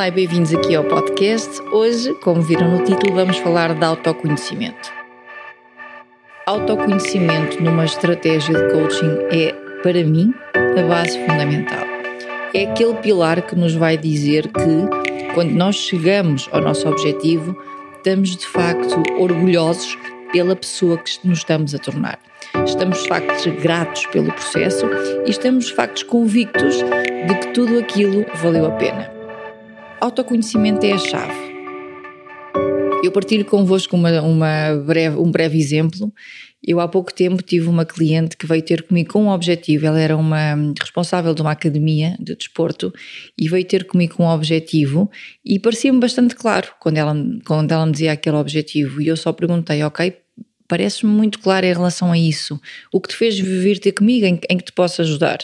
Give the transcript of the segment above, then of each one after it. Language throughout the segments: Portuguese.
Olá e bem-vindos aqui ao podcast. Hoje, como viram no título, vamos falar de autoconhecimento. Autoconhecimento numa estratégia de coaching é, para mim, a base fundamental. É aquele pilar que nos vai dizer que, quando nós chegamos ao nosso objetivo, estamos de facto orgulhosos pela pessoa que nos estamos a tornar. Estamos de facto gratos pelo processo e estamos de facto convictos de que tudo aquilo valeu a pena. Autoconhecimento é a chave. Eu partilho convosco uma, uma breve, um breve exemplo. Eu há pouco tempo tive uma cliente que veio ter comigo com um objetivo. Ela era uma responsável de uma academia de desporto e veio ter comigo com um objetivo e parecia-me bastante claro quando ela, quando ela me dizia aquele objetivo. E eu só perguntei, ok, parece-me muito claro em relação a isso. O que te fez vir ter comigo, em, em que te posso ajudar?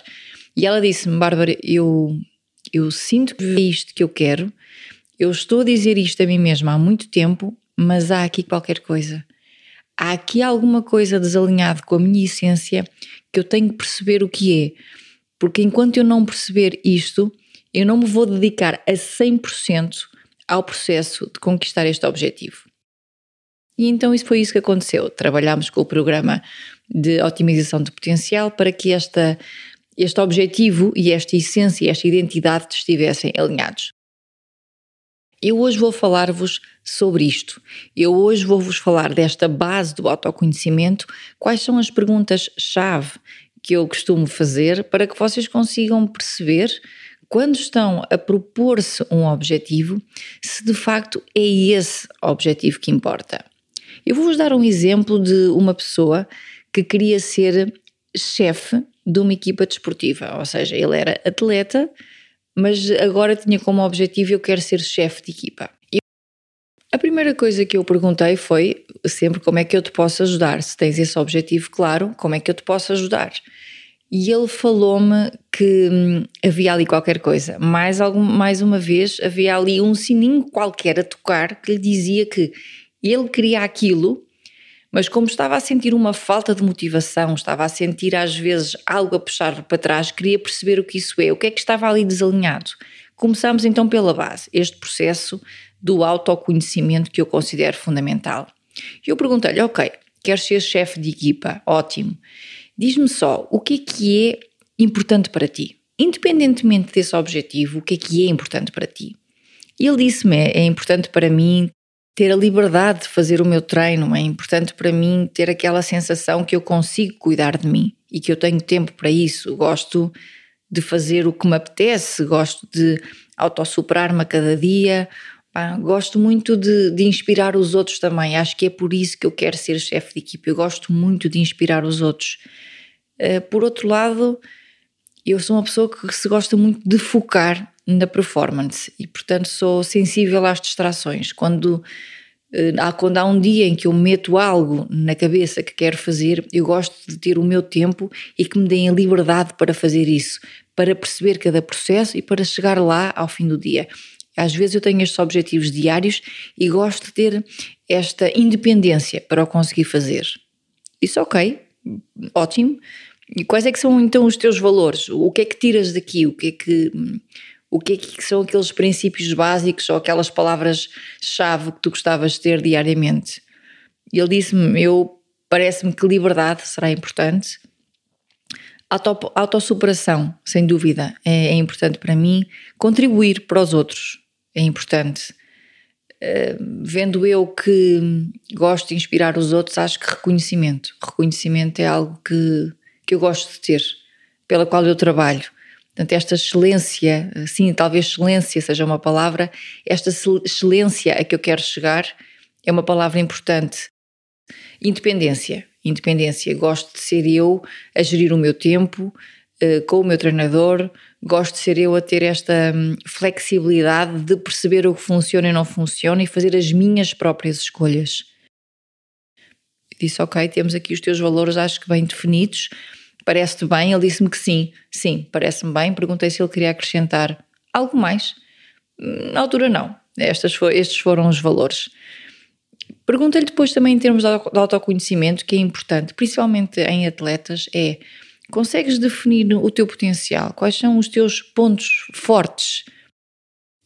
E ela disse-me, Bárbara, eu eu sinto que é isto que eu quero, eu estou a dizer isto a mim mesma há muito tempo, mas há aqui qualquer coisa. Há aqui alguma coisa desalinhada com a minha essência que eu tenho que perceber o que é. Porque enquanto eu não perceber isto, eu não me vou dedicar a 100% ao processo de conquistar este objetivo. E então isso foi isso que aconteceu. Trabalhámos com o programa de otimização de potencial para que esta este objetivo e esta essência e esta identidade estivessem alinhados. Eu hoje vou falar-vos sobre isto. Eu hoje vou-vos falar desta base do autoconhecimento, quais são as perguntas-chave que eu costumo fazer para que vocês consigam perceber quando estão a propor-se um objetivo, se de facto é esse objetivo que importa. Eu vou-vos dar um exemplo de uma pessoa que queria ser chefe de uma equipa desportiva, ou seja, ele era atleta, mas agora tinha como objetivo eu quero ser chefe de equipa. E a primeira coisa que eu perguntei foi sempre como é que eu te posso ajudar, se tens esse objetivo claro, como é que eu te posso ajudar? E ele falou-me que hum, havia ali qualquer coisa. Mais, algum, mais uma vez, havia ali um sininho qualquer a tocar que lhe dizia que ele queria aquilo mas como estava a sentir uma falta de motivação, estava a sentir às vezes algo a puxar para trás, queria perceber o que isso é, o que é que estava ali desalinhado. Começamos então pela base, este processo do autoconhecimento que eu considero fundamental. E eu perguntei-lhe, ok, queres ser chefe de equipa? Ótimo. Diz-me só, o que é que é importante para ti? Independentemente desse objetivo, o que é que é importante para ti? Ele disse-me, é importante para mim ter a liberdade de fazer o meu treino. É importante para mim ter aquela sensação que eu consigo cuidar de mim e que eu tenho tempo para isso. Gosto de fazer o que me apetece, gosto de autossuperar-me a cada dia. gosto muito de, de, inspirar os outros também. Acho que é por isso que eu quero ser chefe de equipe. Eu gosto muito de inspirar os outros. Uh, por outro lado, eu sou uma pessoa que se gosta muito de focar na performance e, portanto, sou sensível às distrações. Quando, eh, há, quando há um dia em que eu meto algo na cabeça que quero fazer, eu gosto de ter o meu tempo e que me deem a liberdade para fazer isso, para perceber cada processo e para chegar lá ao fim do dia. Às vezes eu tenho estes objetivos diários e gosto de ter esta independência para o conseguir fazer. Isso ok, ótimo. E quais é que são então os teus valores? O que é que tiras daqui? O que é que o que é que são aqueles princípios básicos ou aquelas palavras-chave que tu gostavas de ter diariamente? Ele disse-me: Eu parece-me que liberdade será importante. Auto, autossuperação, sem dúvida, é, é, importante para mim. Contribuir para os outros é importante. Uh, vendo eu que gosto de inspirar os outros, acho que reconhecimento. Reconhecimento é algo que, que eu gosto de ter, pela qual eu trabalho Portanto, esta excelência, sim, talvez excelência seja uma palavra, esta excelência a que eu quero chegar é uma palavra importante. Independência. Independência. Gosto de ser eu a gerir o meu tempo, uh, com o meu treinador, gosto de ser eu a ter esta um, flexibilidade de perceber o que funciona e não funciona e fazer as minhas próprias escolhas. disse, ok, temos aqui os teus valores, acho que bem definidos, parece-te bem? Ele disse-me que sim, sim, parece-me bem. Perguntei se ele queria acrescentar algo mais. Na altura, não. Estas foi, estes foram os valores. Pergunta-lhe depois também em termos de autoconhecimento, que é importante, principalmente em atletas, é consegues definir o teu potencial? Quais são os teus pontos fortes?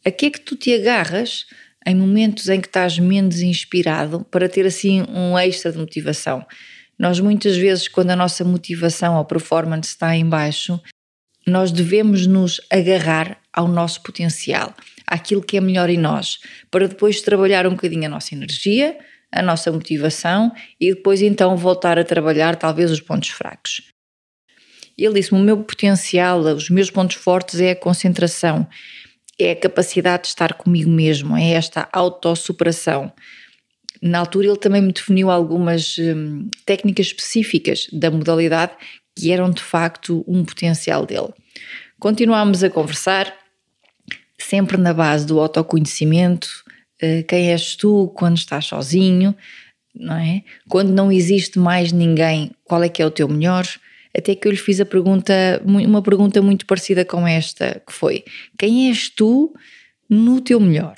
A que é que tu te agarras em momentos em que estás menos inspirado para ter assim um extra de motivação? Nós muitas vezes, quando a nossa motivação ou performance está em baixo, nós devemos nos agarrar ao nosso potencial, àquilo que é melhor em nós, para depois trabalhar um bocadinho a nossa energia, a nossa motivação e depois então voltar a trabalhar talvez os pontos fracos. Ele disse-me: o meu potencial, os meus pontos fortes é a concentração, é a capacidade de estar comigo mesmo, é esta autossuperação. Na altura, ele também me definiu algumas hum, técnicas específicas da modalidade que eram de facto um potencial dele. Continuámos a conversar, sempre na base do autoconhecimento, eh, quem és tu quando estás sozinho, não é? Quando não existe mais ninguém, qual é que é o teu melhor? Até que eu lhe fiz a pergunta, uma pergunta muito parecida com esta, que foi: quem és tu no teu melhor?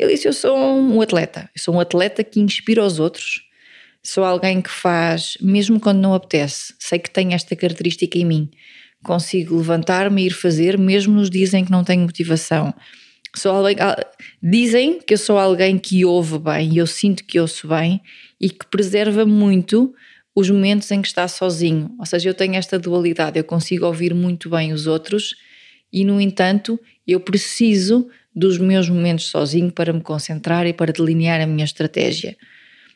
Ele disse: Eu sou um atleta, eu sou um atleta que inspira os outros, sou alguém que faz, mesmo quando não apetece, sei que tenho esta característica em mim, consigo levantar-me e ir fazer, mesmo nos dias em que não tenho motivação. Sou alguém, dizem que eu sou alguém que ouve bem e eu sinto que ouço bem e que preserva muito os momentos em que está sozinho. Ou seja, eu tenho esta dualidade, eu consigo ouvir muito bem os outros e, no entanto, eu preciso dos meus momentos sozinho para me concentrar e para delinear a minha estratégia.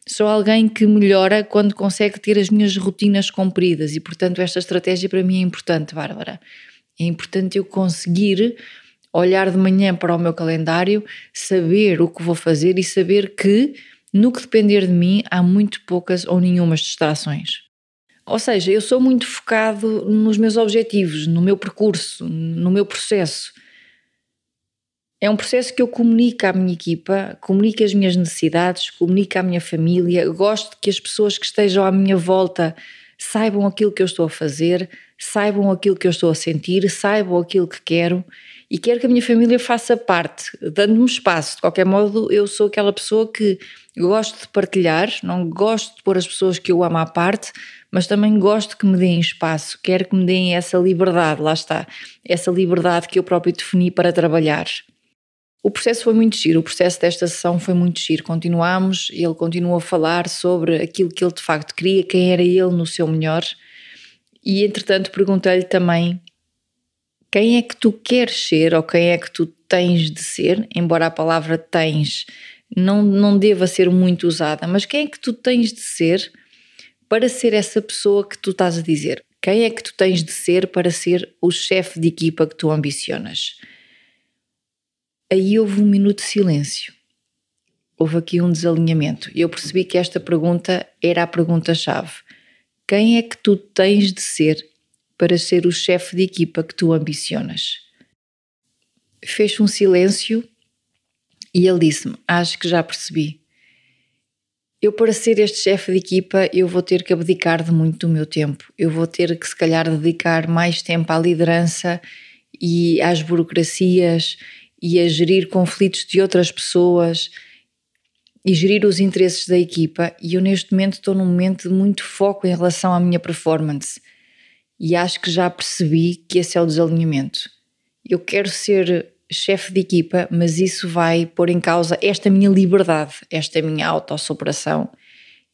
Sou alguém que melhora quando consegue ter as minhas rotinas cumpridas e, portanto, esta estratégia para mim é importante, Bárbara. É importante eu conseguir olhar de manhã para o meu calendário, saber o que vou fazer e saber que, no que depender de mim, há muito poucas ou nenhumas distrações. Ou seja, eu sou muito focado nos meus objetivos, no meu percurso, no meu processo. É um processo que eu comunico à minha equipa, comunico as minhas necessidades, comunico à minha família, gosto que as pessoas que estejam à minha volta saibam aquilo que eu estou a fazer, saibam aquilo que eu estou a sentir, saibam aquilo que quero e quero que a minha família faça parte, dando-me espaço. De qualquer modo, eu sou aquela pessoa que gosto de partilhar, não gosto de pôr as pessoas que eu amo à parte, mas também gosto que me deem espaço, quero que me deem essa liberdade, lá está, essa liberdade que eu próprio defini para trabalhar. O processo foi muito giro, o processo desta sessão foi muito giro. Continuámos, ele continuou a falar sobre aquilo que ele de facto queria, quem era ele no seu melhor. E entretanto perguntei-lhe também quem é que tu queres ser ou quem é que tu tens de ser, embora a palavra tens não, não deva ser muito usada, mas quem é que tu tens de ser para ser essa pessoa que tu estás a dizer? Quem é que tu tens de ser para ser o chefe de equipa que tu ambicionas? Aí houve um minuto de silêncio. Houve aqui um desalinhamento. E eu percebi que esta pergunta era a pergunta-chave. Quem é que tu tens de ser para ser o chefe de equipa que tu ambicionas. Fez um silêncio e ele disse-me: Acho que já percebi. Eu, para ser este chefe de equipa, eu vou ter que abdicar de muito do meu tempo. Eu vou ter que, se calhar, dedicar mais tempo à liderança e às burocracias e a gerir conflitos de outras pessoas e gerir os interesses da equipa. E eu, neste momento, estou num momento de muito foco em relação à minha performance e acho que já percebi que esse é o desalinhamento. Eu quero ser chefe de equipa, mas isso vai pôr em causa esta minha liberdade, esta minha autossuperação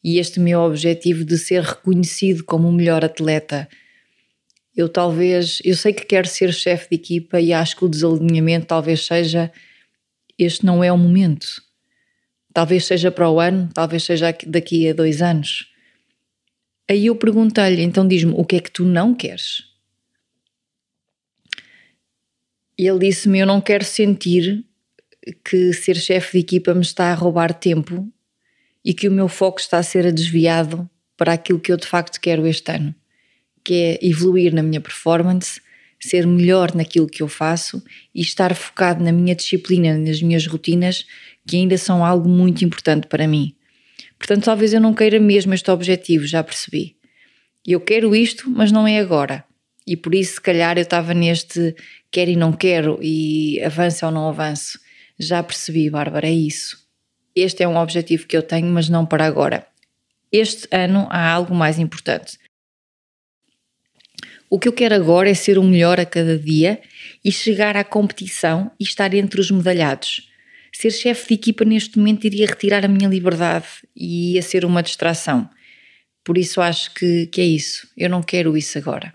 e este meu objetivo de ser reconhecido como o melhor atleta. Eu talvez, eu sei que quero ser chefe de equipa e acho que o desalinhamento talvez seja este não é o momento. Talvez seja para o ano, talvez seja daqui a dois anos. Aí eu perguntei-lhe, então diz-me, o que é que tu não queres? E ele disse-me: Eu não quero sentir que ser chefe de equipa me está a roubar tempo e que o meu foco está a ser desviado para aquilo que eu de facto quero este ano, que é evoluir na minha performance, ser melhor naquilo que eu faço e estar focado na minha disciplina, nas minhas rotinas, que ainda são algo muito importante para mim. Portanto, talvez eu não queira mesmo este objetivo, já percebi. Eu quero isto, mas não é agora. E por isso, se calhar, eu estava neste quero e não quero e avanço ou não avanço. Já percebi, Bárbara, é isso. Este é um objetivo que eu tenho, mas não para agora. Este ano há algo mais importante. O que eu quero agora é ser o melhor a cada dia e chegar à competição e estar entre os medalhados. Ser chefe de equipa neste momento iria retirar a minha liberdade e ia ser uma distração. Por isso acho que, que é isso. Eu não quero isso agora.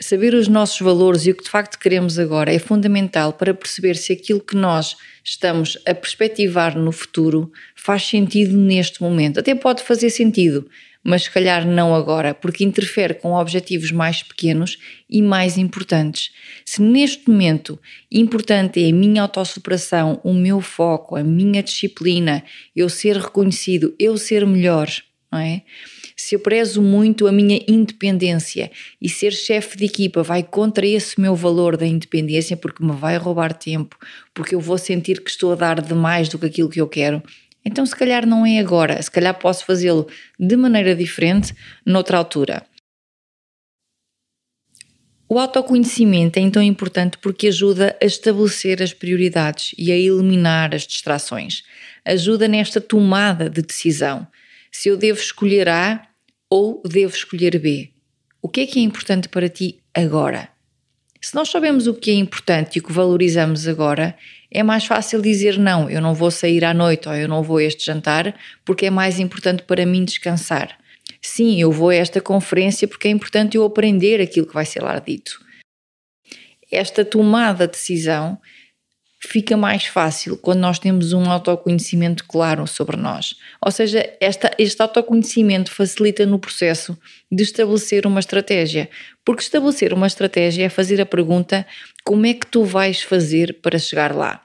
Saber os nossos valores e o que de facto queremos agora é fundamental para perceber se aquilo que nós estamos a perspectivar no futuro faz sentido neste momento. Até pode fazer sentido, mas se calhar não agora, porque interfere com objetivos mais pequenos e mais importantes. Se neste momento importante é a minha autossuperação, o meu foco, a minha disciplina, eu ser reconhecido, eu ser melhor, não é? se eu prezo muito a minha independência e ser chefe de equipa vai contra esse meu valor da independência porque me vai roubar tempo, porque eu vou sentir que estou a dar demais do que aquilo que eu quero, então se calhar não é agora, se calhar posso fazê-lo de maneira diferente noutra altura. O autoconhecimento é então importante porque ajuda a estabelecer as prioridades e a eliminar as distrações. Ajuda nesta tomada de decisão. Se eu devo escolher A ou devo escolher B? O que é que é importante para ti agora? Se nós sabemos o que é importante e o que valorizamos agora, é mais fácil dizer não, eu não vou sair à noite ou eu não vou a este jantar porque é mais importante para mim descansar. Sim, eu vou a esta conferência porque é importante eu aprender aquilo que vai ser lá dito. Esta tomada de decisão fica mais fácil quando nós temos um autoconhecimento claro sobre nós. Ou seja, esta, este autoconhecimento facilita no processo de estabelecer uma estratégia. Porque estabelecer uma estratégia é fazer a pergunta: como é que tu vais fazer para chegar lá?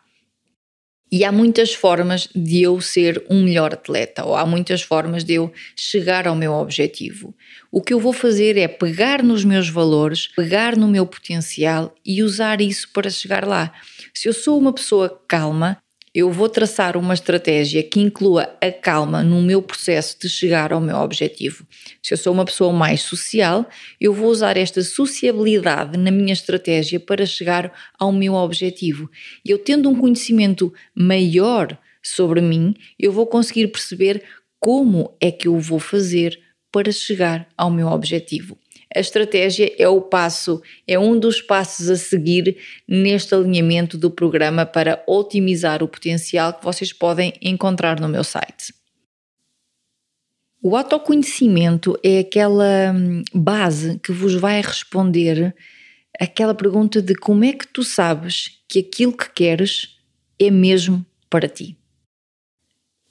E há muitas formas de eu ser um melhor atleta, ou há muitas formas de eu chegar ao meu objetivo. O que eu vou fazer é pegar nos meus valores, pegar no meu potencial e usar isso para chegar lá. Se eu sou uma pessoa calma, eu vou traçar uma estratégia que inclua a calma no meu processo de chegar ao meu objetivo. Se eu sou uma pessoa mais social, eu vou usar esta sociabilidade na minha estratégia para chegar ao meu objetivo. E eu tendo um conhecimento maior sobre mim, eu vou conseguir perceber como é que eu vou fazer para chegar ao meu objetivo. A estratégia é o passo, é um dos passos a seguir neste alinhamento do programa para otimizar o potencial que vocês podem encontrar no meu site. O autoconhecimento é aquela hum, base que vos vai responder aquela pergunta de como é que tu sabes que aquilo que queres é mesmo para ti.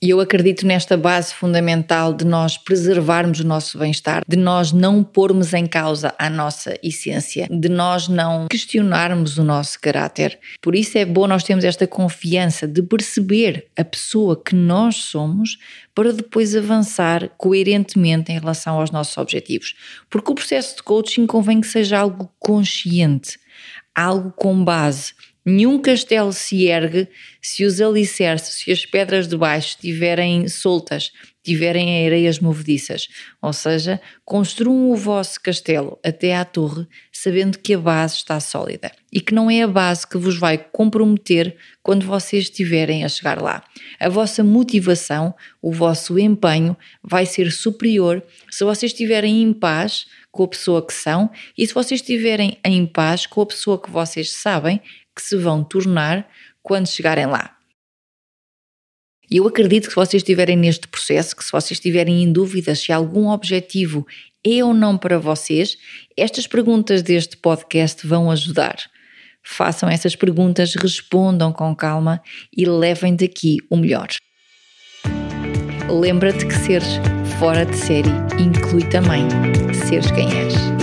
E eu acredito nesta base fundamental de nós preservarmos o nosso bem-estar, de nós não pormos em causa a nossa essência, de nós não questionarmos o nosso caráter. Por isso é bom nós termos esta confiança de perceber a pessoa que nós somos para depois avançar coerentemente em relação aos nossos objetivos. Porque o processo de coaching convém que seja algo consciente, algo com base Nenhum castelo se ergue se os alicerces, se as pedras de baixo estiverem soltas, tiverem areias movediças. Ou seja, construam o vosso castelo até à torre, sabendo que a base está sólida e que não é a base que vos vai comprometer quando vocês estiverem a chegar lá. A vossa motivação, o vosso empenho vai ser superior se vocês estiverem em paz com a pessoa que são e se vocês estiverem em paz com a pessoa que vocês sabem que se vão tornar quando chegarem lá. E eu acredito que se vocês estiverem neste processo, que se vocês estiverem em dúvidas se algum objetivo é ou não para vocês, estas perguntas deste podcast vão ajudar. Façam essas perguntas, respondam com calma e levem daqui o melhor. Lembra-te que seres fora de série inclui também seres quem és.